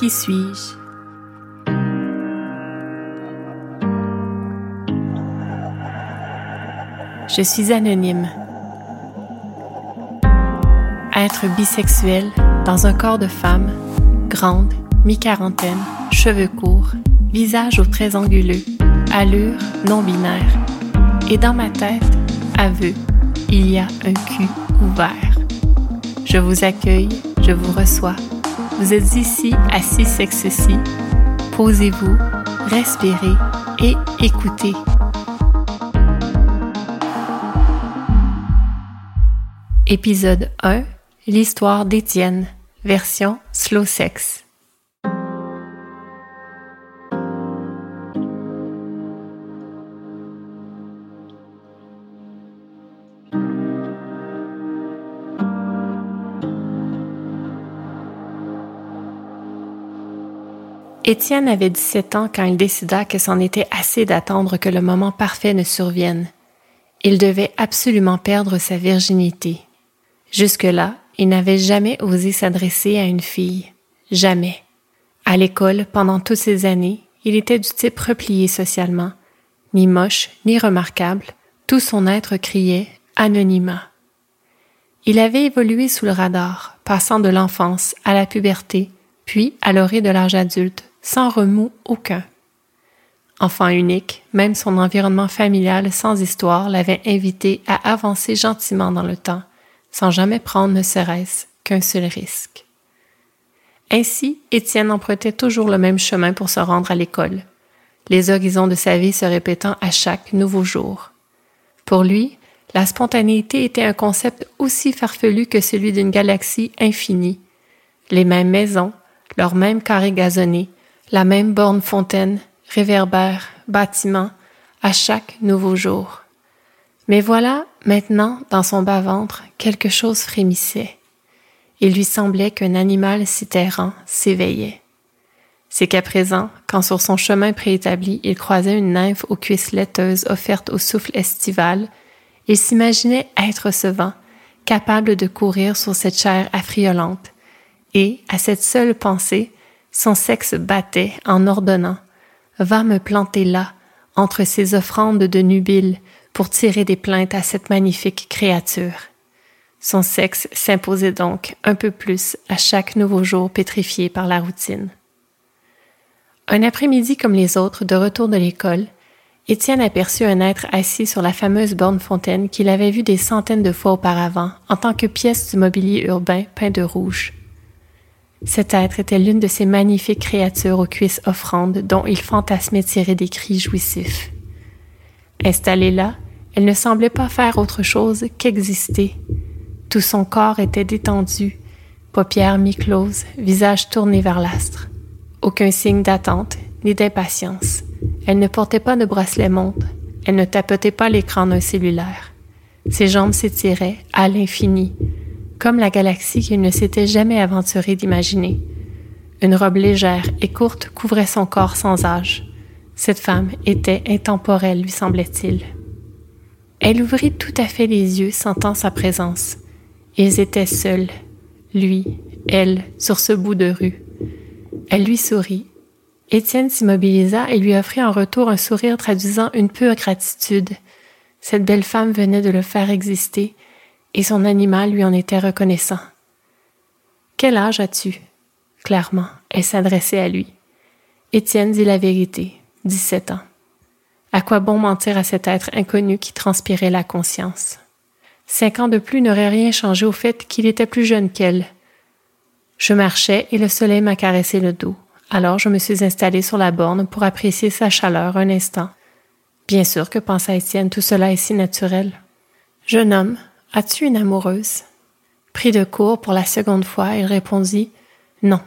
Qui suis-je? Je suis anonyme. Être bisexuel dans un corps de femme, grande, mi-quarantaine, cheveux courts, visage aux traits anguleux, allure non binaire. Et dans ma tête, aveu, il y a un cul ouvert. Je vous accueille, je vous reçois. Vous êtes ici, assis sexe-ci. Posez-vous, respirez et écoutez. Épisode 1 L'histoire d'Étienne, version slow sex. Étienne avait 17 ans quand il décida que c'en était assez d'attendre que le moment parfait ne survienne. Il devait absolument perdre sa virginité. Jusque-là, il n'avait jamais osé s'adresser à une fille. Jamais. À l'école, pendant toutes ces années, il était du type replié socialement. Ni moche, ni remarquable, tout son être criait anonymat. Il avait évolué sous le radar, passant de l'enfance à la puberté, puis à l'orée de l'âge adulte, sans remous aucun. Enfant unique, même son environnement familial sans histoire l'avait invité à avancer gentiment dans le temps, sans jamais prendre ne serait-ce qu'un seul risque. Ainsi, Étienne empruntait toujours le même chemin pour se rendre à l'école, les horizons de sa vie se répétant à chaque nouveau jour. Pour lui, la spontanéité était un concept aussi farfelu que celui d'une galaxie infinie. Les mêmes maisons, leurs mêmes carrés gazonnés, la même borne fontaine, réverbère, bâtiment, à chaque nouveau jour. Mais voilà, maintenant, dans son bas-ventre, quelque chose frémissait. Il lui semblait qu'un animal si terrant s'éveillait. C'est qu'à présent, quand sur son chemin préétabli, il croisait une nymphe aux cuisses laiteuses offerte au souffle estival, il s'imaginait être ce vent, capable de courir sur cette chair affriolante, et, à cette seule pensée, son sexe battait en ordonnant Va me planter là, entre ces offrandes de nubiles, pour tirer des plaintes à cette magnifique créature. Son sexe s'imposait donc un peu plus à chaque nouveau jour pétrifié par la routine. Un après-midi comme les autres, de retour de l'école, Étienne aperçut un être assis sur la fameuse borne fontaine qu'il avait vue des centaines de fois auparavant en tant que pièce du mobilier urbain peint de rouge. Cet être était l'une de ces magnifiques créatures aux cuisses offrandes dont il fantasmait tirer des cris jouissifs. Installée là, elle ne semblait pas faire autre chose qu'exister. Tout son corps était détendu, paupières mi-closes, visage tourné vers l'astre. Aucun signe d'attente ni d'impatience. Elle ne portait pas de bracelet montre. Elle ne tapotait pas l'écran d'un cellulaire. Ses jambes s'étiraient à l'infini, comme la galaxie qu'il ne s'était jamais aventuré d'imaginer. Une robe légère et courte couvrait son corps sans âge. Cette femme était intemporelle, lui semblait-il. Elle ouvrit tout à fait les yeux, sentant sa présence. Ils étaient seuls, lui, elle, sur ce bout de rue. Elle lui sourit. Étienne s'immobilisa et lui offrit en retour un sourire traduisant une pure gratitude. Cette belle femme venait de le faire exister, et son animal lui en était reconnaissant. Quel âge as-tu? Clairement, elle s'adressait à lui. Étienne dit la vérité, dix-sept ans. À quoi bon mentir à cet être inconnu qui transpirait la conscience? Cinq ans de plus n'auraient rien changé au fait qu'il était plus jeune qu'elle. Je marchais et le soleil m'a caressé le dos. Alors je me suis installée sur la borne pour apprécier sa chaleur un instant. Bien sûr que pensa Étienne, tout cela est si naturel. Jeune homme, As-tu une amoureuse? Pris de court pour la seconde fois, il répondit Non.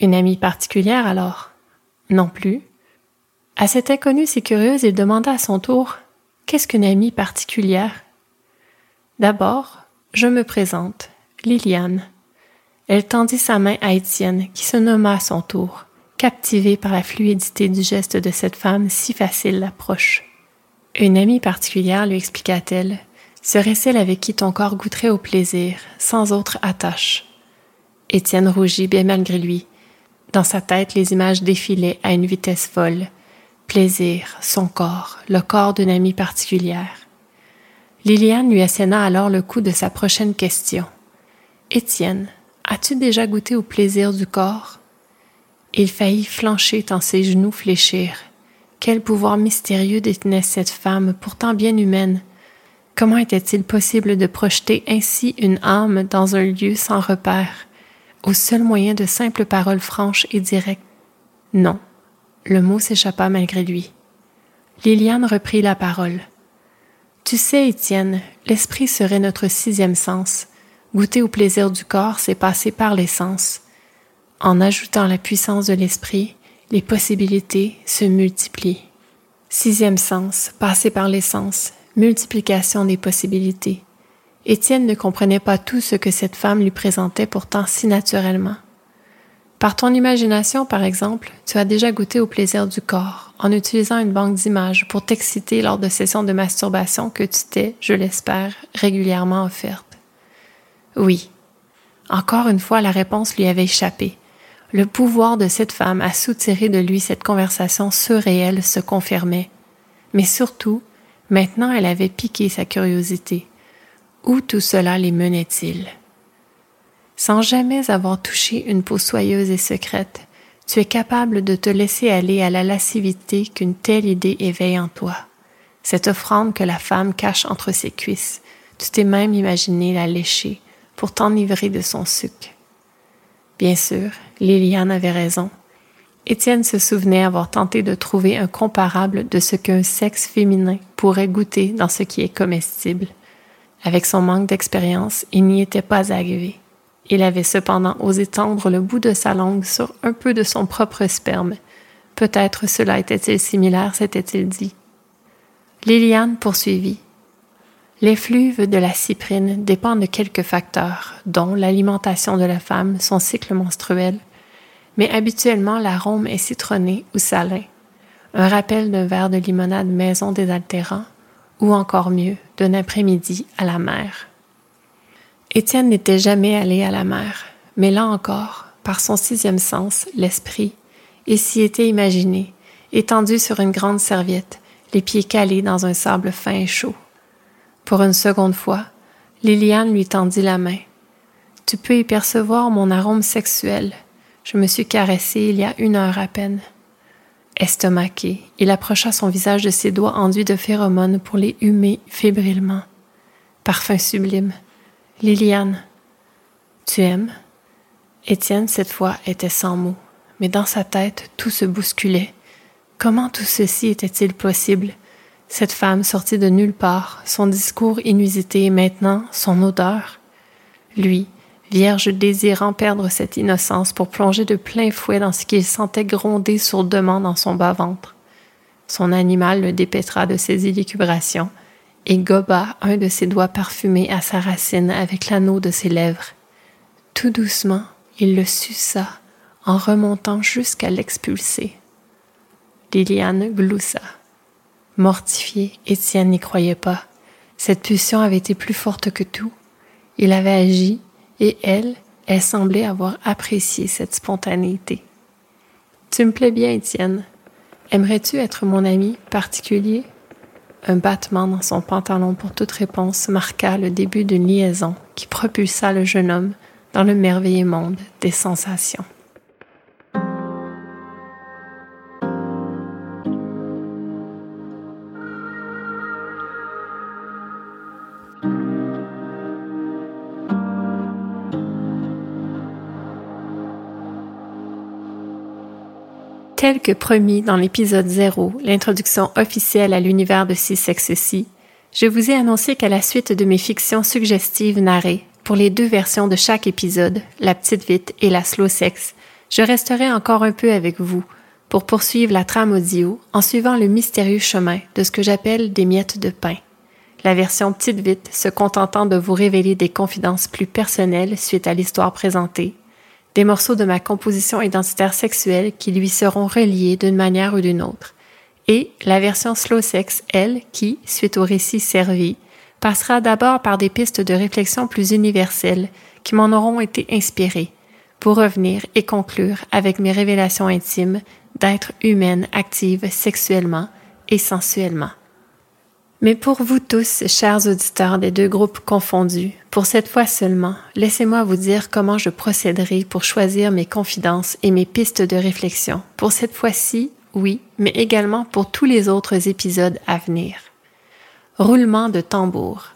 Une amie particulière alors? Non plus. À cette inconnue si curieuse, il demanda à son tour Qu'est-ce qu'une amie particulière? D'abord, je me présente, Liliane. Elle tendit sa main à Étienne, qui se nomma à son tour, captivé par la fluidité du geste de cette femme si facile d'approche. Une amie particulière, lui expliqua-t-elle, serait celle avec qui ton corps goûterait au plaisir, sans autre attache. Étienne rougit bien malgré lui. Dans sa tête, les images défilaient à une vitesse folle. Plaisir, son corps, le corps d'une amie particulière. Liliane lui asséna alors le coup de sa prochaine question. Étienne, as-tu déjà goûté au plaisir du corps? Il faillit flancher tant ses genoux fléchirent. Quel pouvoir mystérieux détenait cette femme, pourtant bien humaine. Comment était-il possible de projeter ainsi une âme dans un lieu sans repère, au seul moyen de simples paroles franches et directes? Non, le mot s'échappa malgré lui. Liliane reprit la parole. Tu sais, Étienne, l'esprit serait notre sixième sens. Goûter au plaisir du corps, c'est passer par les sens. En ajoutant la puissance de l'esprit, les possibilités se multiplient. Sixième sens, passer par les sens, multiplication des possibilités. Étienne ne comprenait pas tout ce que cette femme lui présentait pourtant si naturellement. Par ton imagination, par exemple, tu as déjà goûté au plaisir du corps en utilisant une banque d'images pour t'exciter lors de sessions de masturbation que tu t'es, je l'espère, régulièrement offertes. Oui. Encore une fois, la réponse lui avait échappé. Le pouvoir de cette femme à soutirer de lui cette conversation surréelle se confirmait. Mais surtout, maintenant elle avait piqué sa curiosité. Où tout cela les menait-il? sans jamais avoir touché une peau soyeuse et secrète, tu es capable de te laisser aller à la lascivité qu'une telle idée éveille en toi. Cette offrande que la femme cache entre ses cuisses, tu t'es même imaginé la lécher pour t'enivrer de son sucre. Bien sûr, Liliane avait raison. Étienne se souvenait avoir tenté de trouver un comparable de ce qu'un sexe féminin pourrait goûter dans ce qui est comestible. Avec son manque d'expérience, il n'y était pas arrivé. Il avait cependant osé tendre le bout de sa langue sur un peu de son propre sperme. Peut-être cela était-il similaire, s'était-il dit. Liliane poursuivit. L'effluve de la cyprine dépend de quelques facteurs, dont l'alimentation de la femme, son cycle menstruel, mais habituellement l'arôme est citronné ou salin, un rappel d'un verre de limonade maison désaltérant, ou encore mieux, d'un après-midi à la mer. Étienne n'était jamais allé à la mer, mais là encore, par son sixième sens, l'esprit, il s'y était imaginé, étendu sur une grande serviette, les pieds calés dans un sable fin et chaud. Pour une seconde fois, Liliane lui tendit la main. Tu peux y percevoir mon arôme sexuel. Je me suis caressé il y a une heure à peine. Estomaqué, il approcha son visage de ses doigts enduits de phéromones pour les humer fébrilement. Parfum sublime. Liliane, tu aimes? Étienne, cette fois, était sans mots, mais dans sa tête, tout se bousculait. Comment tout ceci était-il possible? Cette femme sortie de nulle part, son discours inusité et maintenant son odeur? Lui, vierge désirant perdre cette innocence pour plonger de plein fouet dans ce qu'il sentait gronder sourdement dans son bas-ventre. Son animal le dépêtra de ses élucubrations et goba un de ses doigts parfumés à sa racine avec l'anneau de ses lèvres. Tout doucement, il le suça en remontant jusqu'à l'expulser. Liliane gloussa. Mortifié, Étienne n'y croyait pas. Cette pulsion avait été plus forte que tout. Il avait agi, et elle, elle semblait avoir apprécié cette spontanéité. Tu me plais bien, Étienne. Aimerais-tu être mon ami particulier? Un battement dans son pantalon pour toute réponse marqua le début d'une liaison qui propulsa le jeune homme dans le merveilleux monde des sensations. Tel que promis dans l'épisode 0, l'introduction officielle à l'univers de Six Sex je vous ai annoncé qu'à la suite de mes fictions suggestives narrées, pour les deux versions de chaque épisode, la petite vite et la slow sex, je resterai encore un peu avec vous pour poursuivre la trame audio en suivant le mystérieux chemin de ce que j'appelle des miettes de pain. La version petite vite se contentant de vous révéler des confidences plus personnelles suite à l'histoire présentée des morceaux de ma composition identitaire sexuelle qui lui seront reliés d'une manière ou d'une autre, et la version slow sex, elle, qui, suite au récit servi, passera d'abord par des pistes de réflexion plus universelles qui m'en auront été inspirées, pour revenir et conclure avec mes révélations intimes d'être humaine active sexuellement et sensuellement. Mais pour vous tous, chers auditeurs des deux groupes confondus, pour cette fois seulement, laissez-moi vous dire comment je procéderai pour choisir mes confidences et mes pistes de réflexion. Pour cette fois-ci, oui, mais également pour tous les autres épisodes à venir. Roulement de tambour.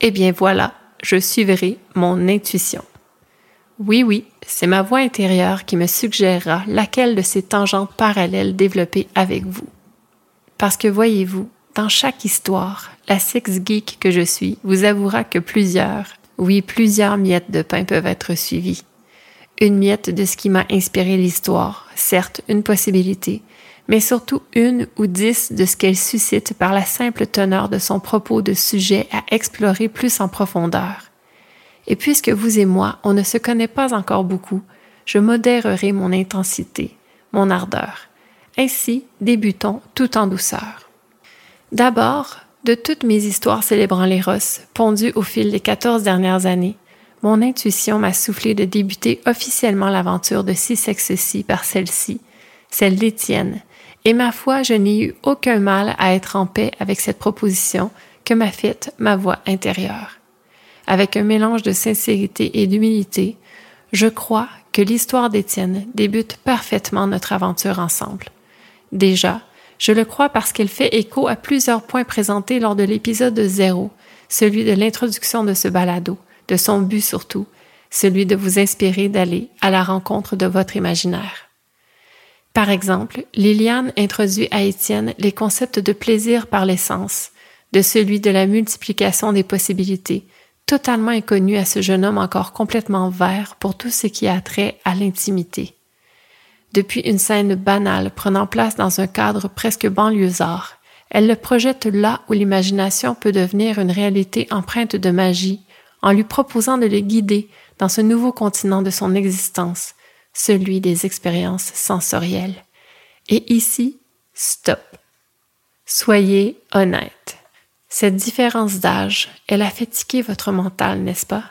Eh bien voilà, je suivrai mon intuition. Oui, oui, c'est ma voix intérieure qui me suggérera laquelle de ces tangentes parallèles développer avec vous. Parce que voyez-vous, dans chaque histoire, la sex geek que je suis vous avouera que plusieurs, oui, plusieurs miettes de pain peuvent être suivies. Une miette de ce qui m'a inspiré l'histoire, certes une possibilité, mais surtout une ou dix de ce qu'elle suscite par la simple teneur de son propos de sujet à explorer plus en profondeur. Et puisque vous et moi, on ne se connaît pas encore beaucoup, je modérerai mon intensité, mon ardeur. Ainsi, débutons tout en douceur. D'abord, de toutes mes histoires célébrant l'éros, pondues au fil des quatorze dernières années, mon intuition m'a soufflé de débuter officiellement l'aventure de six sexes-ci par celle-ci, celle d'Étienne, et ma foi, je n'ai eu aucun mal à être en paix avec cette proposition que m'a faite ma voix intérieure avec un mélange de sincérité et d'humilité, je crois que l'histoire d'Étienne débute parfaitement notre aventure ensemble. Déjà, je le crois parce qu'elle fait écho à plusieurs points présentés lors de l'épisode zéro, celui de l'introduction de ce balado, de son but surtout, celui de vous inspirer d'aller à la rencontre de votre imaginaire. Par exemple, Liliane introduit à Étienne les concepts de plaisir par l'essence, de celui de la multiplication des possibilités, totalement inconnu à ce jeune homme encore complètement vert pour tout ce qui a trait à l'intimité. Depuis une scène banale prenant place dans un cadre presque banlieusard, elle le projette là où l'imagination peut devenir une réalité empreinte de magie, en lui proposant de le guider dans ce nouveau continent de son existence, celui des expériences sensorielles. Et ici, stop. Soyez honnête. Cette différence d'âge, elle a fatigué votre mental, n'est-ce pas?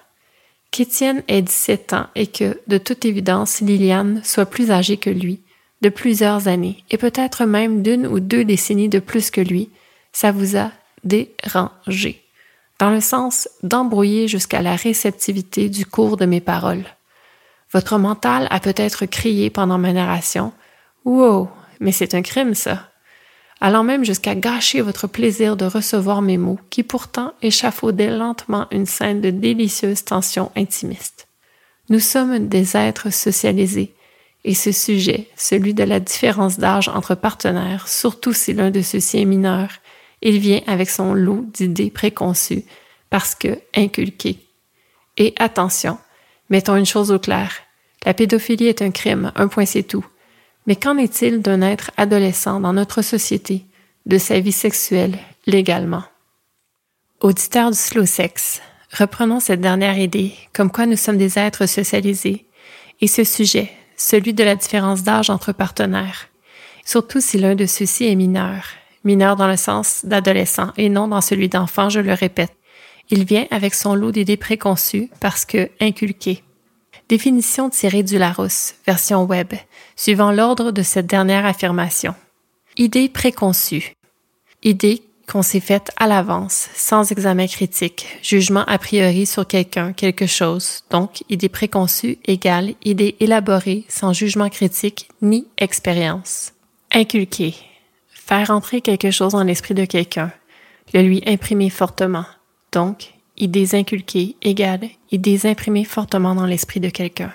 Qu'Étienne ait 17 ans et que, de toute évidence, Liliane soit plus âgée que lui, de plusieurs années, et peut-être même d'une ou deux décennies de plus que lui, ça vous a dérangé, dans le sens d'embrouiller jusqu'à la réceptivité du cours de mes paroles. Votre mental a peut-être crié pendant ma narration Wow, mais c'est un crime, ça allant même jusqu'à gâcher votre plaisir de recevoir mes mots, qui pourtant échafaudaient lentement une scène de délicieuse tension intimiste. Nous sommes des êtres socialisés, et ce sujet, celui de la différence d'âge entre partenaires, surtout si l'un de ceux-ci est mineur, il vient avec son lot d'idées préconçues, parce que inculquées. Et attention, mettons une chose au clair, la pédophilie est un crime, un point c'est tout. Mais qu'en est-il d'un être adolescent dans notre société, de sa vie sexuelle légalement? Auditeur du slow sex, reprenons cette dernière idée, comme quoi nous sommes des êtres socialisés, et ce sujet, celui de la différence d'âge entre partenaires, surtout si l'un de ceux-ci est mineur, mineur dans le sens d'adolescent et non dans celui d'enfant, je le répète. Il vient avec son lot d'idées préconçues parce que inculqué. Définition tirée du Larousse, version web, suivant l'ordre de cette dernière affirmation. Idée préconçue. Idée qu'on s'est faite à l'avance, sans examen critique, jugement a priori sur quelqu'un, quelque chose. Donc, idée préconçue égale idée élaborée sans jugement critique ni expérience. Inculquer. Faire entrer quelque chose dans l'esprit de quelqu'un. Le lui imprimer fortement. Donc, idées inculquées égale idées imprimées fortement dans l'esprit de quelqu'un.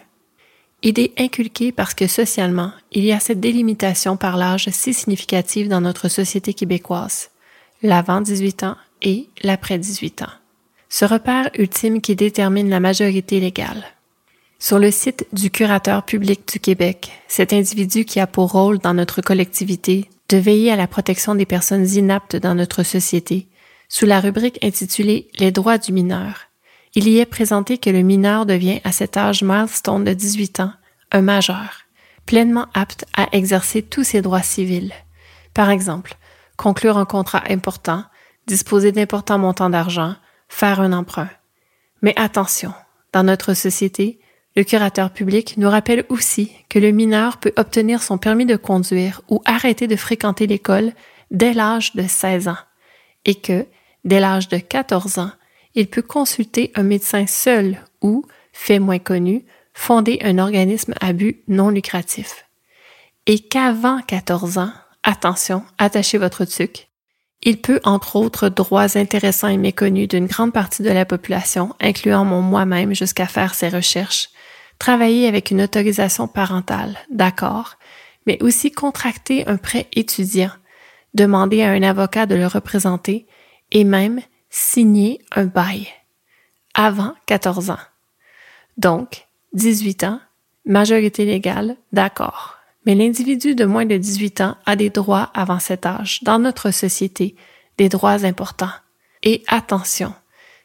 Idées inculquées parce que socialement, il y a cette délimitation par l'âge si significative dans notre société québécoise, l'avant 18 ans et l'après 18 ans. Ce repère ultime qui détermine la majorité légale. Sur le site du curateur public du Québec, cet individu qui a pour rôle dans notre collectivité de veiller à la protection des personnes inaptes dans notre société sous la rubrique intitulée Les droits du mineur. Il y est présenté que le mineur devient à cet âge milestone de 18 ans un majeur, pleinement apte à exercer tous ses droits civils. Par exemple, conclure un contrat important, disposer d'importants montants d'argent, faire un emprunt. Mais attention, dans notre société, le curateur public nous rappelle aussi que le mineur peut obtenir son permis de conduire ou arrêter de fréquenter l'école dès l'âge de 16 ans et que, dès l'âge de 14 ans, il peut consulter un médecin seul ou, fait moins connu, fonder un organisme à but non lucratif. Et qu'avant 14 ans, attention, attachez votre tuque, il peut, entre autres droits intéressants et méconnus d'une grande partie de la population, incluant mon moi-même jusqu'à faire ses recherches, travailler avec une autorisation parentale, d'accord, mais aussi contracter un prêt étudiant, demander à un avocat de le représenter et même signer un bail avant 14 ans. Donc, 18 ans, majorité légale, d'accord. Mais l'individu de moins de 18 ans a des droits avant cet âge dans notre société, des droits importants. Et attention,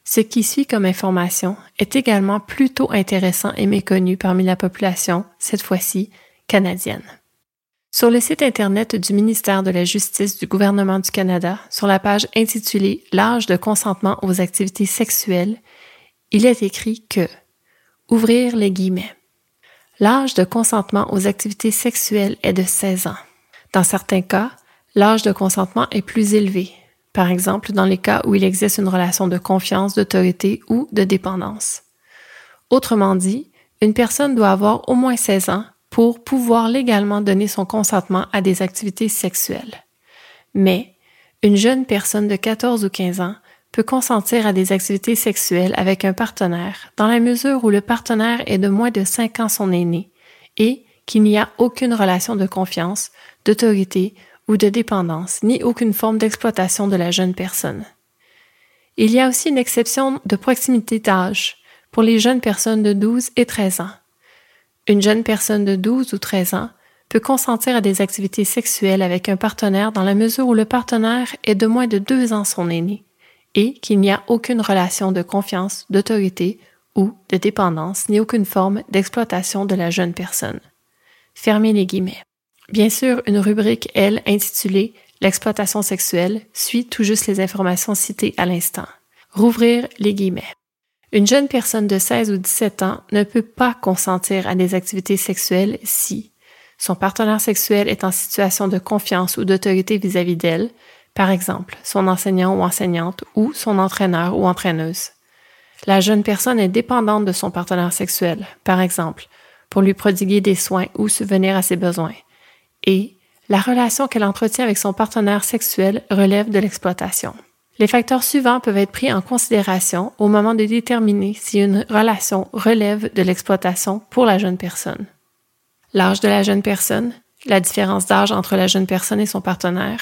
ce qui suit comme information est également plutôt intéressant et méconnu parmi la population, cette fois-ci canadienne. Sur le site Internet du ministère de la Justice du gouvernement du Canada, sur la page intitulée L'âge de consentement aux activités sexuelles, il est écrit que Ouvrir les guillemets. L'âge de consentement aux activités sexuelles est de 16 ans. Dans certains cas, l'âge de consentement est plus élevé, par exemple dans les cas où il existe une relation de confiance, d'autorité ou de dépendance. Autrement dit, une personne doit avoir au moins 16 ans pour pouvoir légalement donner son consentement à des activités sexuelles. Mais une jeune personne de 14 ou 15 ans peut consentir à des activités sexuelles avec un partenaire dans la mesure où le partenaire est de moins de 5 ans son aîné et qu'il n'y a aucune relation de confiance, d'autorité ou de dépendance, ni aucune forme d'exploitation de la jeune personne. Il y a aussi une exception de proximité d'âge pour les jeunes personnes de 12 et 13 ans. Une jeune personne de 12 ou 13 ans peut consentir à des activités sexuelles avec un partenaire dans la mesure où le partenaire est de moins de 2 ans son aîné et qu'il n'y a aucune relation de confiance, d'autorité ou de dépendance, ni aucune forme d'exploitation de la jeune personne. Fermez les guillemets. Bien sûr, une rubrique, elle, intitulée L'exploitation sexuelle suit tout juste les informations citées à l'instant. Rouvrir les guillemets. Une jeune personne de 16 ou 17 ans ne peut pas consentir à des activités sexuelles si son partenaire sexuel est en situation de confiance ou d'autorité vis-à-vis d'elle, par exemple son enseignant ou enseignante ou son entraîneur ou entraîneuse. La jeune personne est dépendante de son partenaire sexuel, par exemple, pour lui prodiguer des soins ou subvenir à ses besoins et la relation qu'elle entretient avec son partenaire sexuel relève de l'exploitation. Les facteurs suivants peuvent être pris en considération au moment de déterminer si une relation relève de l'exploitation pour la jeune personne. L'âge de la jeune personne, la différence d'âge entre la jeune personne et son partenaire,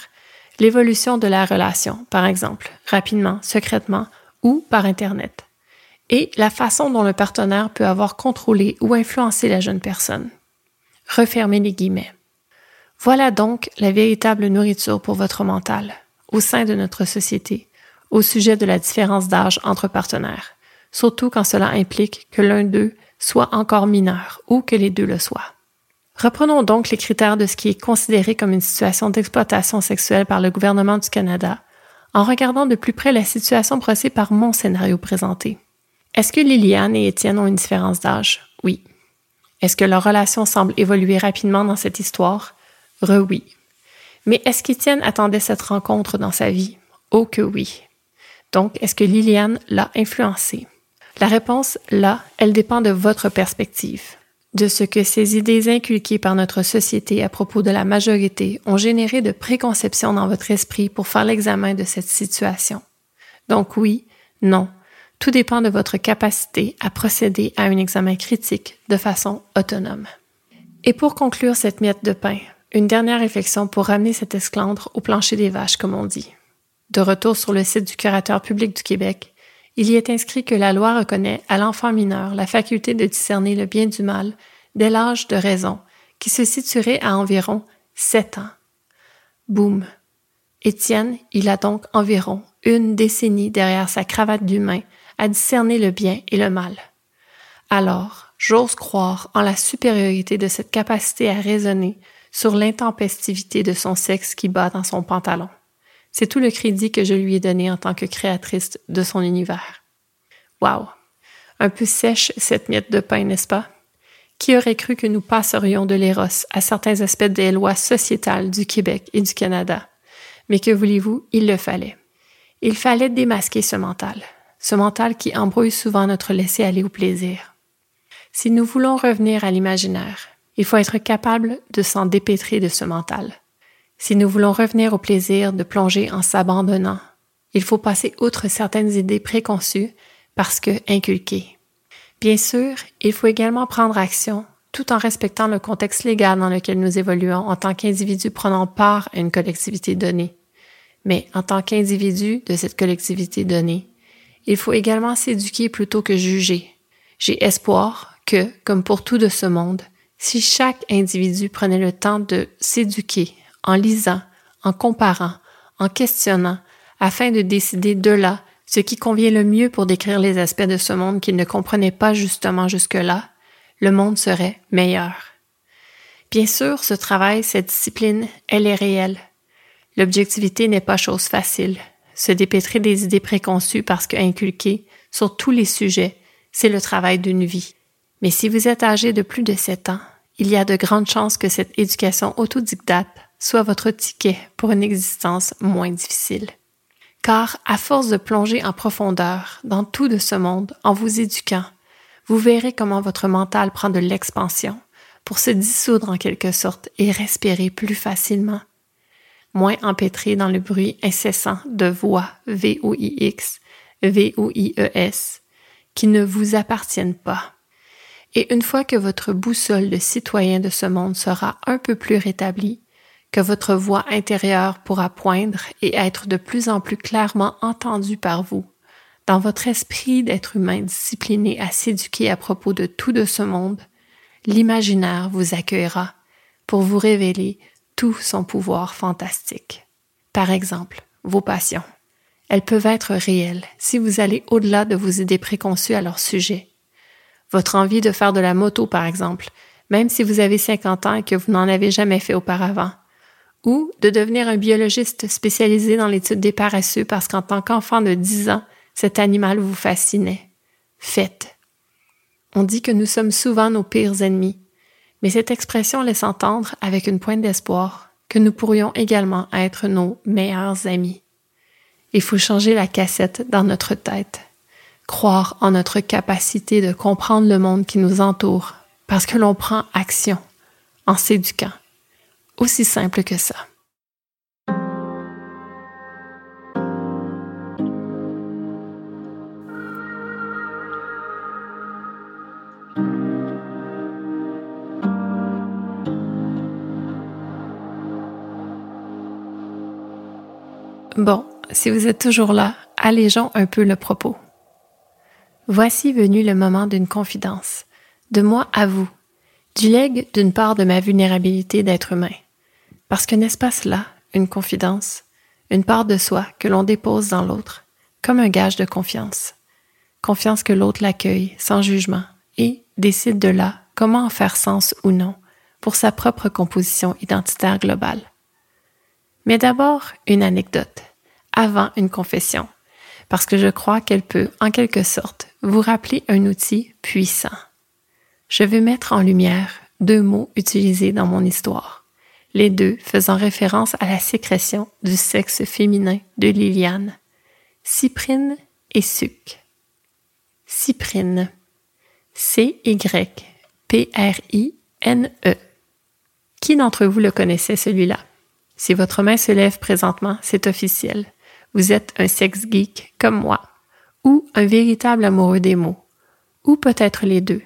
l'évolution de la relation, par exemple, rapidement, secrètement ou par Internet, et la façon dont le partenaire peut avoir contrôlé ou influencé la jeune personne. Refermez les guillemets. Voilà donc la véritable nourriture pour votre mental, au sein de notre société, au sujet de la différence d'âge entre partenaires, surtout quand cela implique que l'un d'eux soit encore mineur ou que les deux le soient. Reprenons donc les critères de ce qui est considéré comme une situation d'exploitation sexuelle par le gouvernement du Canada, en regardant de plus près la situation brossée par mon scénario présenté. Est-ce que Liliane et Étienne ont une différence d'âge? Oui. Est-ce que leur relation semble évoluer rapidement dans cette histoire? oui. Mais est-ce qu'Étienne attendait cette rencontre dans sa vie? Oh que oui. Donc, est-ce que Liliane l'a influencé? La réponse, là, elle dépend de votre perspective, de ce que ces idées inculquées par notre société à propos de la majorité ont généré de préconceptions dans votre esprit pour faire l'examen de cette situation. Donc oui, non, tout dépend de votre capacité à procéder à un examen critique de façon autonome. Et pour conclure cette miette de pain, une dernière réflexion pour ramener cet esclandre au plancher des vaches, comme on dit. De retour sur le site du curateur public du Québec, il y est inscrit que la loi reconnaît à l'enfant mineur la faculté de discerner le bien du mal dès l'âge de raison, qui se situerait à environ sept ans. Boum. Étienne, il a donc environ une décennie derrière sa cravate d'humain à discerner le bien et le mal. Alors, j'ose croire en la supériorité de cette capacité à raisonner sur l'intempestivité de son sexe qui bat dans son pantalon. C'est tout le crédit que je lui ai donné en tant que créatrice de son univers. Wow! Un peu sèche cette miette de pain, n'est-ce pas? Qui aurait cru que nous passerions de l'éros à certains aspects des lois sociétales du Québec et du Canada? Mais que voulez-vous, il le fallait. Il fallait démasquer ce mental, ce mental qui embrouille souvent notre laisser-aller au plaisir. Si nous voulons revenir à l'imaginaire, il faut être capable de s'en dépêtrer de ce mental. Si nous voulons revenir au plaisir de plonger en s'abandonnant, il faut passer outre certaines idées préconçues parce que inculquées. Bien sûr, il faut également prendre action tout en respectant le contexte légal dans lequel nous évoluons en tant qu'individus prenant part à une collectivité donnée. Mais en tant qu'individu de cette collectivité donnée, il faut également s'éduquer plutôt que juger. J'ai espoir que, comme pour tout de ce monde, si chaque individu prenait le temps de s'éduquer en lisant, en comparant, en questionnant, afin de décider de là ce qui convient le mieux pour décrire les aspects de ce monde qu'il ne comprenait pas justement jusque-là, le monde serait meilleur. Bien sûr, ce travail, cette discipline, elle est réelle. L'objectivité n'est pas chose facile. Se dépêtrer des idées préconçues parce que inculquées sur tous les sujets, c'est le travail d'une vie. Mais si vous êtes âgé de plus de sept ans, il y a de grandes chances que cette éducation autodidacte soit votre ticket pour une existence moins difficile. Car à force de plonger en profondeur dans tout de ce monde en vous éduquant, vous verrez comment votre mental prend de l'expansion pour se dissoudre en quelque sorte et respirer plus facilement. Moins empêtré dans le bruit incessant de voix V-O-I-X, V-O-I-E-S, qui ne vous appartiennent pas. Et une fois que votre boussole de citoyen de ce monde sera un peu plus rétablie, que votre voix intérieure pourra poindre et être de plus en plus clairement entendue par vous, dans votre esprit d'être humain discipliné à s'éduquer à propos de tout de ce monde, l'imaginaire vous accueillera pour vous révéler tout son pouvoir fantastique. Par exemple, vos passions. Elles peuvent être réelles si vous allez au-delà de vos idées préconçues à leur sujet votre envie de faire de la moto, par exemple, même si vous avez 50 ans et que vous n'en avez jamais fait auparavant. Ou de devenir un biologiste spécialisé dans l'étude des paresseux parce qu'en tant qu'enfant de 10 ans, cet animal vous fascinait. Faites. On dit que nous sommes souvent nos pires ennemis, mais cette expression laisse entendre, avec une pointe d'espoir, que nous pourrions également être nos meilleurs amis. Il faut changer la cassette dans notre tête croire en notre capacité de comprendre le monde qui nous entoure parce que l'on prend action en s'éduquant. Aussi simple que ça. Bon, si vous êtes toujours là, allégeons un peu le propos. Voici venu le moment d'une confidence, de moi à vous, du legs d'une part de ma vulnérabilité d'être humain. Parce que n'est-ce pas cela, une confidence, une part de soi que l'on dépose dans l'autre, comme un gage de confiance? Confiance que l'autre l'accueille sans jugement et décide de là comment en faire sens ou non pour sa propre composition identitaire globale. Mais d'abord, une anecdote, avant une confession, parce que je crois qu'elle peut, en quelque sorte, vous rappeler un outil puissant. Je vais mettre en lumière deux mots utilisés dans mon histoire, les deux faisant référence à la sécrétion du sexe féminin de Liliane, cyprine et suc. Cyprine. C-Y-P-R-I-N-E. Qui d'entre vous le connaissait celui-là? Si votre main se lève présentement, c'est officiel vous êtes un sex geek comme moi, ou un véritable amoureux des mots, ou peut-être les deux,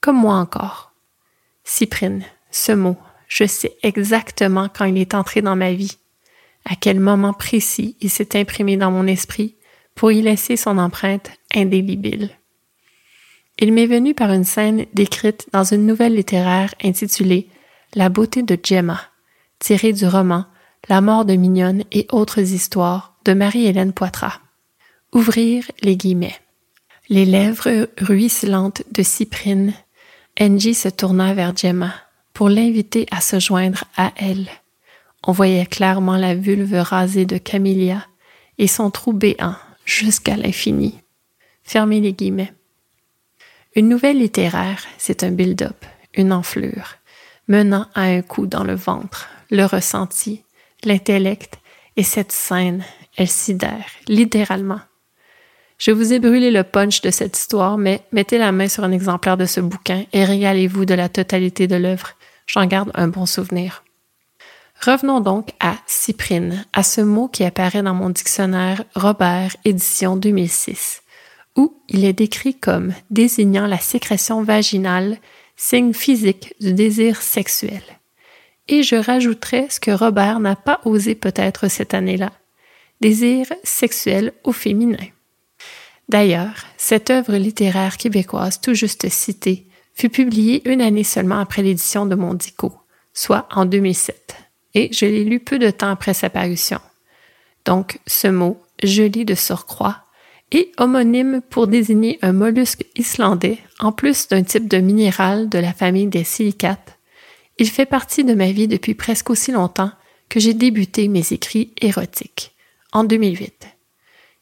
comme moi encore. Cyprine, ce mot, je sais exactement quand il est entré dans ma vie, à quel moment précis il s'est imprimé dans mon esprit pour y laisser son empreinte indélébile. Il m'est venu par une scène décrite dans une nouvelle littéraire intitulée La beauté de Gemma, tirée du roman La mort de Mignonne et autres histoires de Marie-Hélène Poitras. Ouvrir les guillemets. Les lèvres ruisselantes de Cyprine, Angie se tourna vers Gemma pour l'inviter à se joindre à elle. On voyait clairement la vulve rasée de Camélia et son trou béant jusqu'à l'infini. Fermez les guillemets. Une nouvelle littéraire, c'est un build-up, une enflure, menant à un coup dans le ventre, le ressenti, l'intellect, et cette scène, elle sidère, littéralement. Je vous ai brûlé le punch de cette histoire, mais mettez la main sur un exemplaire de ce bouquin et régalez-vous de la totalité de l'œuvre. J'en garde un bon souvenir. Revenons donc à cyprine, à ce mot qui apparaît dans mon dictionnaire Robert, édition 2006, où il est décrit comme désignant la sécrétion vaginale, signe physique du désir sexuel. Et je rajouterai ce que Robert n'a pas osé peut-être cette année-là, désir sexuel au féminin. D'ailleurs, cette œuvre littéraire québécoise tout juste citée fut publiée une année seulement après l'édition de Mondico, soit en 2007, et je l'ai lu peu de temps après sa parution. Donc, ce mot, joli de surcroît, est homonyme pour désigner un mollusque islandais en plus d'un type de minéral de la famille des silicates. Il fait partie de ma vie depuis presque aussi longtemps que j'ai débuté mes écrits érotiques, en 2008.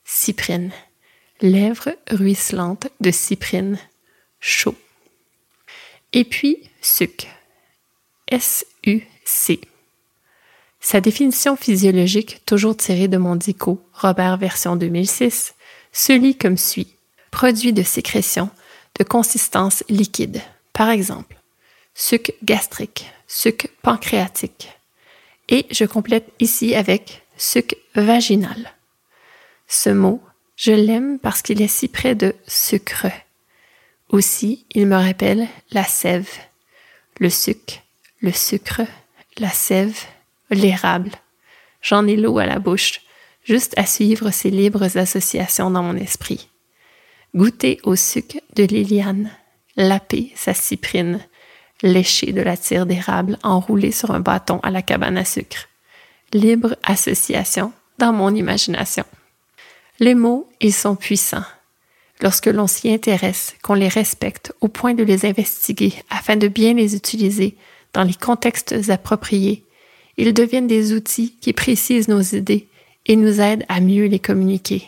Cyprine lèvres ruisselantes de cyprine, chaud. Et puis, suc. S-U-C. Sa définition physiologique, toujours tirée de mon dico, Robert version 2006, se lit comme suit. Produit de sécrétion de consistance liquide. Par exemple, suc gastrique, suc pancréatique. Et je complète ici avec suc vaginal. Ce mot je l'aime parce qu'il est si près de sucre. Aussi, il me rappelle la sève, le sucre, le sucre, la sève, l'érable. J'en ai l'eau à la bouche, juste à suivre ces libres associations dans mon esprit. Goûter au sucre de Liliane, laper sa cyprine, lécher de la tire d'érable enroulée sur un bâton à la cabane à sucre. Libre association dans mon imagination. Les mots, ils sont puissants. Lorsque l'on s'y intéresse, qu'on les respecte au point de les investiguer afin de bien les utiliser dans les contextes appropriés, ils deviennent des outils qui précisent nos idées et nous aident à mieux les communiquer.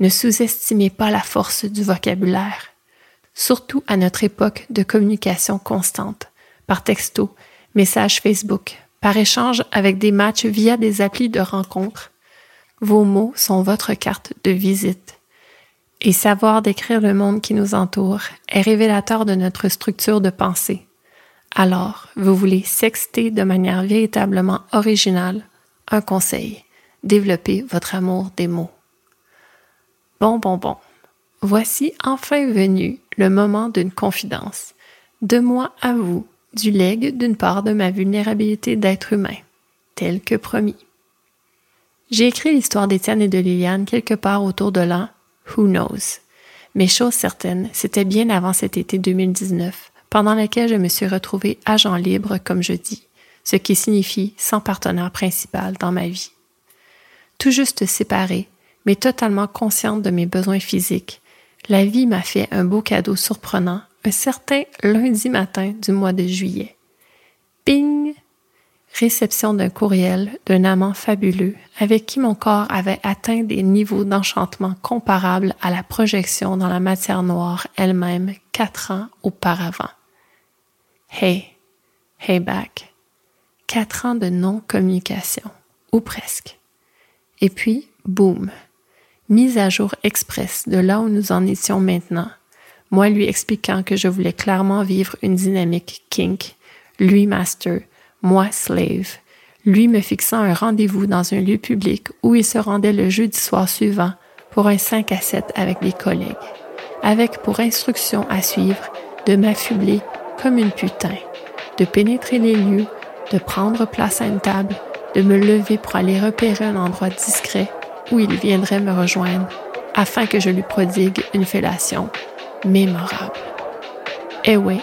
Ne sous-estimez pas la force du vocabulaire, surtout à notre époque de communication constante, par texto, messages Facebook, par échange avec des matchs via des applis de rencontres, vos mots sont votre carte de visite. Et savoir décrire le monde qui nous entoure est révélateur de notre structure de pensée. Alors, vous voulez sexter de manière véritablement originale, un conseil, développez votre amour des mots. Bon, bon, bon. Voici enfin venu le moment d'une confidence. De moi à vous, du legs d'une part de ma vulnérabilité d'être humain, tel que promis. J'ai écrit l'histoire d'Étienne et de Liliane quelque part autour de l'an Who knows. Mais chose certaine, c'était bien avant cet été 2019, pendant lequel je me suis retrouvée agent libre, comme je dis, ce qui signifie sans partenaire principal dans ma vie. Tout juste séparée, mais totalement consciente de mes besoins physiques, la vie m'a fait un beau cadeau surprenant un certain lundi matin du mois de juillet. Ping! Réception d'un courriel d'un amant fabuleux avec qui mon corps avait atteint des niveaux d'enchantement comparables à la projection dans la matière noire elle-même quatre ans auparavant. Hey, hey back. Quatre ans de non-communication, ou presque. Et puis, boum, mise à jour express de là où nous en étions maintenant, moi lui expliquant que je voulais clairement vivre une dynamique kink, lui master, moi slave, lui me fixant un rendez-vous dans un lieu public où il se rendait le jeudi soir suivant pour un 5 à 7 avec des collègues, avec pour instruction à suivre de m'affubler comme une putain, de pénétrer les lieux, de prendre place à une table, de me lever pour aller repérer un endroit discret où il viendrait me rejoindre afin que je lui prodigue une fellation mémorable. Eh oui,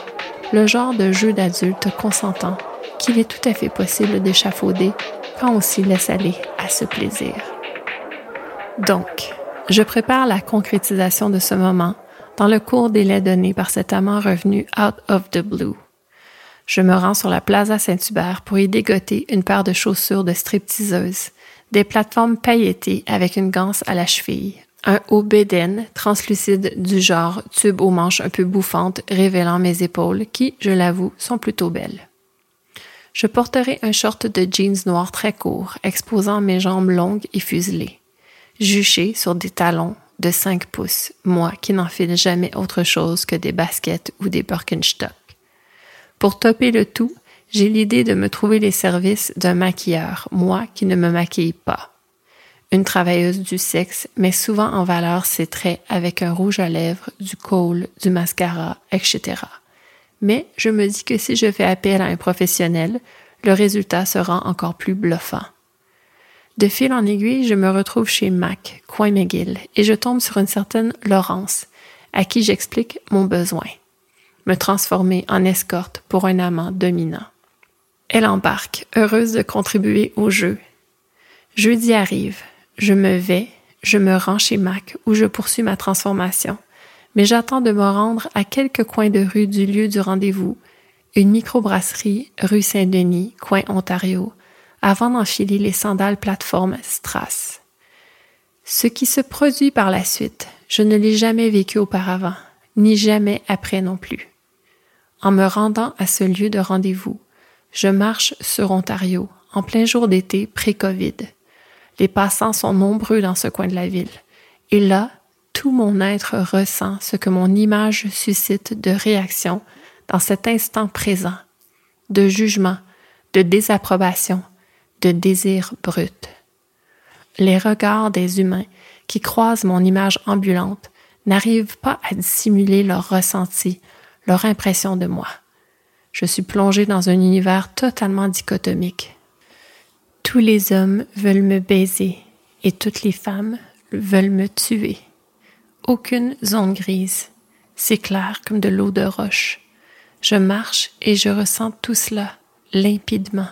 le genre de jeu d'adulte consentant qu'il est tout à fait possible d'échafauder quand on s'y laisse aller à ce plaisir. Donc, je prépare la concrétisation de ce moment dans le cours délai donné par cet amant revenu out of the blue. Je me rends sur la Plaza Saint-Hubert pour y dégoter une paire de chaussures de stripteaseuse, des plateformes pailletées avec une ganse à la cheville, un haut bédaine translucide du genre tube aux manches un peu bouffantes révélant mes épaules qui, je l'avoue, sont plutôt belles. Je porterai un short de jeans noir très court, exposant mes jambes longues et fuselées, juchées sur des talons de 5 pouces, moi qui n'enfile jamais autre chose que des baskets ou des Birkenstock. Pour topper le tout, j'ai l'idée de me trouver les services d'un maquilleur, moi qui ne me maquille pas. Une travailleuse du sexe met souvent en valeur ses traits avec un rouge à lèvres, du kohl, du mascara, etc. Mais je me dis que si je fais appel à un professionnel, le résultat sera encore plus bluffant. De fil en aiguille, je me retrouve chez Mac, coin McGill, et je tombe sur une certaine Laurence, à qui j'explique mon besoin. Me transformer en escorte pour un amant dominant. Elle embarque, heureuse de contribuer au jeu. Jeudi arrive. Je me vais, je me rends chez Mac où je poursuis ma transformation. Mais j'attends de me rendre à quelques coins de rue du lieu du rendez-vous, une microbrasserie rue Saint-Denis, coin Ontario, avant d'enfiler les sandales plateforme Strass. Ce qui se produit par la suite, je ne l'ai jamais vécu auparavant, ni jamais après non plus. En me rendant à ce lieu de rendez-vous, je marche sur Ontario, en plein jour d'été pré-Covid. Les passants sont nombreux dans ce coin de la ville. Et là, tout mon être ressent ce que mon image suscite de réaction dans cet instant présent, de jugement, de désapprobation, de désir brut. Les regards des humains qui croisent mon image ambulante n'arrivent pas à dissimuler leur ressenti, leur impression de moi. Je suis plongée dans un univers totalement dichotomique. Tous les hommes veulent me baiser et toutes les femmes veulent me tuer. Aucune zone grise. C'est clair comme de l'eau de roche. Je marche et je ressens tout cela limpidement.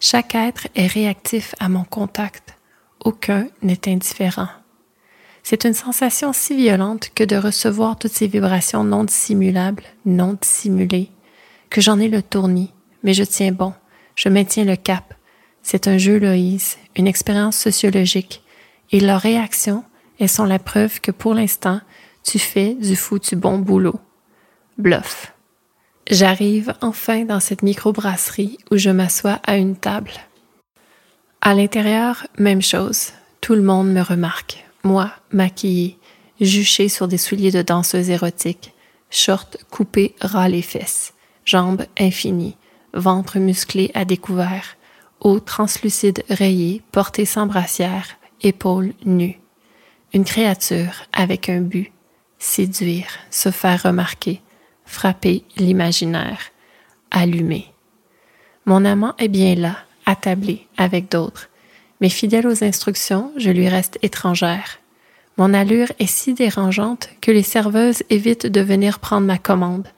Chaque être est réactif à mon contact. Aucun n'est indifférent. C'est une sensation si violente que de recevoir toutes ces vibrations non dissimulables, non dissimulées, que j'en ai le tournis, mais je tiens bon, je maintiens le cap. C'est un jeu Loïse, une expérience sociologique, et leurs réactions, elles sont la preuve que pour l'instant, tu fais du foutu bon boulot. Bluff. J'arrive enfin dans cette microbrasserie où je m'assois à une table. À l'intérieur, même chose. Tout le monde me remarque. Moi, maquillée, juchée sur des souliers de danseuse érotique, short coupé ras les fesses jambes infinies, ventre musclé à découvert, eau translucide rayée, portée sans brassière, épaules nues. Une créature avec un but, séduire, se faire remarquer, frapper l'imaginaire, allumer. Mon amant est bien là, attablé avec d'autres, mais fidèle aux instructions, je lui reste étrangère. Mon allure est si dérangeante que les serveuses évitent de venir prendre ma commande.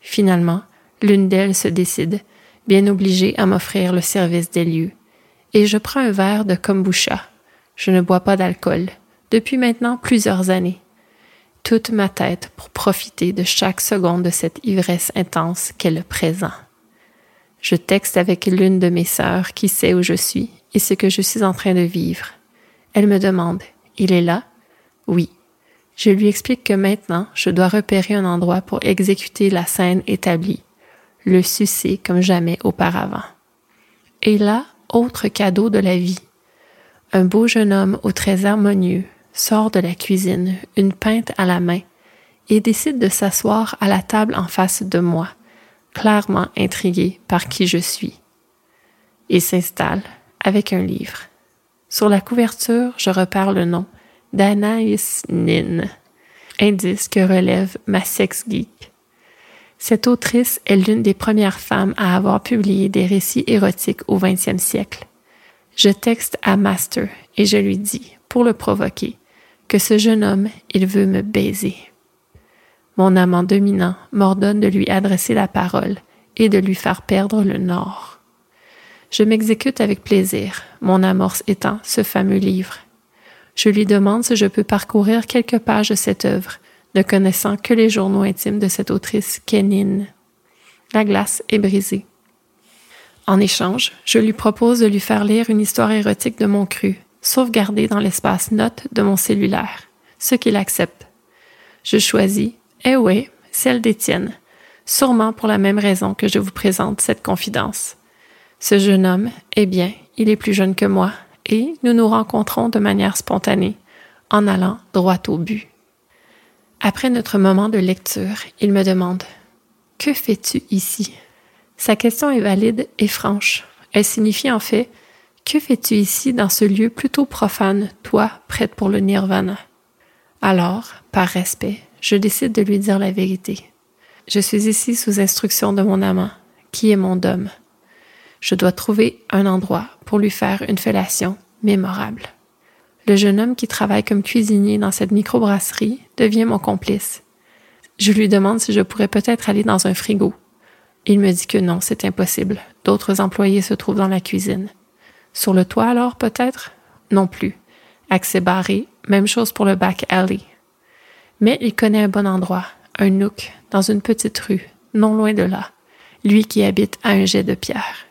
Finalement, L'une d'elles se décide, bien obligée à m'offrir le service des lieux. Et je prends un verre de kombucha. Je ne bois pas d'alcool, depuis maintenant plusieurs années. Toute ma tête pour profiter de chaque seconde de cette ivresse intense qu'est le présent. Je texte avec l'une de mes sœurs qui sait où je suis et ce que je suis en train de vivre. Elle me demande Il est là Oui. Je lui explique que maintenant je dois repérer un endroit pour exécuter la scène établie le sucer comme jamais auparavant. Et là, autre cadeau de la vie. Un beau jeune homme aux traits harmonieux sort de la cuisine, une pinte à la main, et décide de s'asseoir à la table en face de moi, clairement intrigué par qui je suis. Il s'installe avec un livre. Sur la couverture, je repère le nom d'Anaïs Nin, indice que relève ma sex geek. Cette autrice est l'une des premières femmes à avoir publié des récits érotiques au XXe siècle. Je texte à Master et je lui dis, pour le provoquer, que ce jeune homme, il veut me baiser. Mon amant dominant m'ordonne de lui adresser la parole et de lui faire perdre le nord. Je m'exécute avec plaisir, mon amorce étant ce fameux livre. Je lui demande si je peux parcourir quelques pages de cette œuvre ne connaissant que les journaux intimes de cette autrice Kénine. La glace est brisée. En échange, je lui propose de lui faire lire une histoire érotique de mon cru, sauvegardé dans l'espace note de mon cellulaire, ce qu'il accepte. Je choisis, eh oui, celle d'Étienne, sûrement pour la même raison que je vous présente cette confidence. Ce jeune homme, eh bien, il est plus jeune que moi, et nous nous rencontrons de manière spontanée, en allant droit au but. Après notre moment de lecture, il me demande Que fais-tu ici? Sa question est valide et franche. Elle signifie en fait Que fais-tu ici dans ce lieu plutôt profane, toi, prête pour le nirvana? Alors, par respect, je décide de lui dire la vérité. Je suis ici sous instruction de mon amant, qui est mon dôme. Je dois trouver un endroit pour lui faire une fellation mémorable. Le jeune homme qui travaille comme cuisinier dans cette microbrasserie devient mon complice. Je lui demande si je pourrais peut-être aller dans un frigo. Il me dit que non, c'est impossible. D'autres employés se trouvent dans la cuisine. Sur le toit alors, peut-être? Non plus. Accès barré, même chose pour le back alley. Mais il connaît un bon endroit, un nook, dans une petite rue, non loin de là, lui qui habite à un jet de pierre.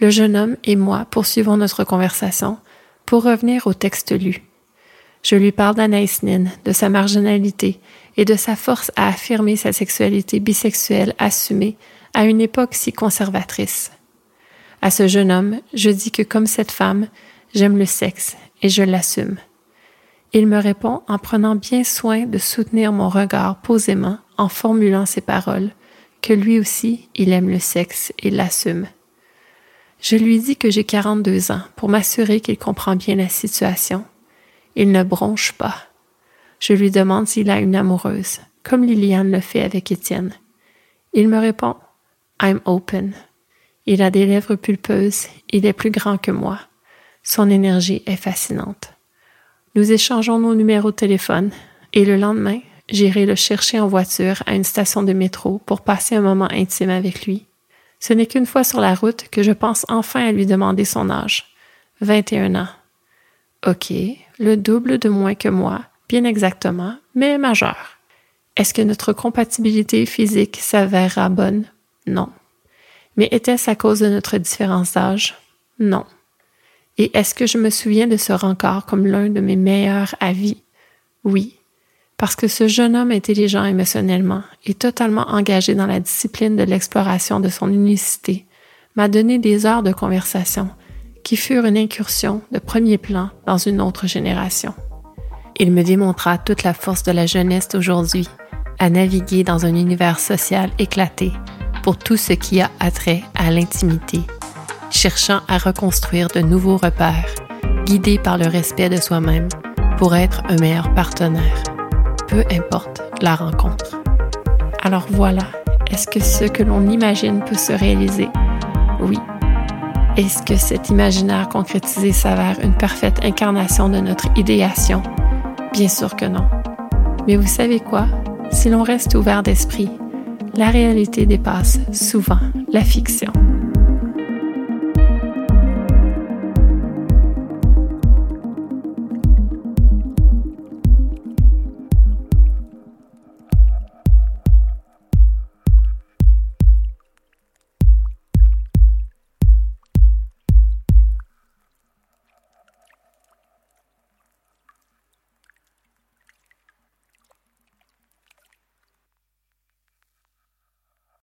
Le jeune homme et moi poursuivons notre conversation pour revenir au texte lu. Je lui parle d'Anaïs Nin, de sa marginalité et de sa force à affirmer sa sexualité bisexuelle assumée à une époque si conservatrice. À ce jeune homme, je dis que comme cette femme, j'aime le sexe et je l'assume. Il me répond en prenant bien soin de soutenir mon regard posément en formulant ces paroles, que lui aussi, il aime le sexe et l'assume. Je lui dis que j'ai 42 ans pour m'assurer qu'il comprend bien la situation. Il ne bronche pas. Je lui demande s'il a une amoureuse, comme Liliane le fait avec Étienne. Il me répond I'm open. Il a des lèvres pulpeuses, il est plus grand que moi. Son énergie est fascinante. Nous échangeons nos numéros de téléphone et le lendemain, j'irai le chercher en voiture à une station de métro pour passer un moment intime avec lui ce n'est qu'une fois sur la route que je pense enfin à lui demander son âge. 21 ans. OK, le double de moins que moi, bien exactement, mais majeur. Est-ce que notre compatibilité physique s'avérera bonne? Non. Mais était-ce à cause de notre différence d'âge? Non. Et est-ce que je me souviens de ce rencard comme l'un de mes meilleurs avis? Oui parce que ce jeune homme intelligent émotionnellement et totalement engagé dans la discipline de l'exploration de son unicité m'a donné des heures de conversation qui furent une incursion de premier plan dans une autre génération. Il me démontra toute la force de la jeunesse d'aujourd'hui à naviguer dans un univers social éclaté pour tout ce qui a attrait à l'intimité, cherchant à reconstruire de nouveaux repères, guidé par le respect de soi-même pour être un meilleur partenaire peu importe la rencontre. Alors voilà, est-ce que ce que l'on imagine peut se réaliser? Oui. Est-ce que cet imaginaire concrétisé s'avère une parfaite incarnation de notre idéation? Bien sûr que non. Mais vous savez quoi? Si l'on reste ouvert d'esprit, la réalité dépasse souvent la fiction.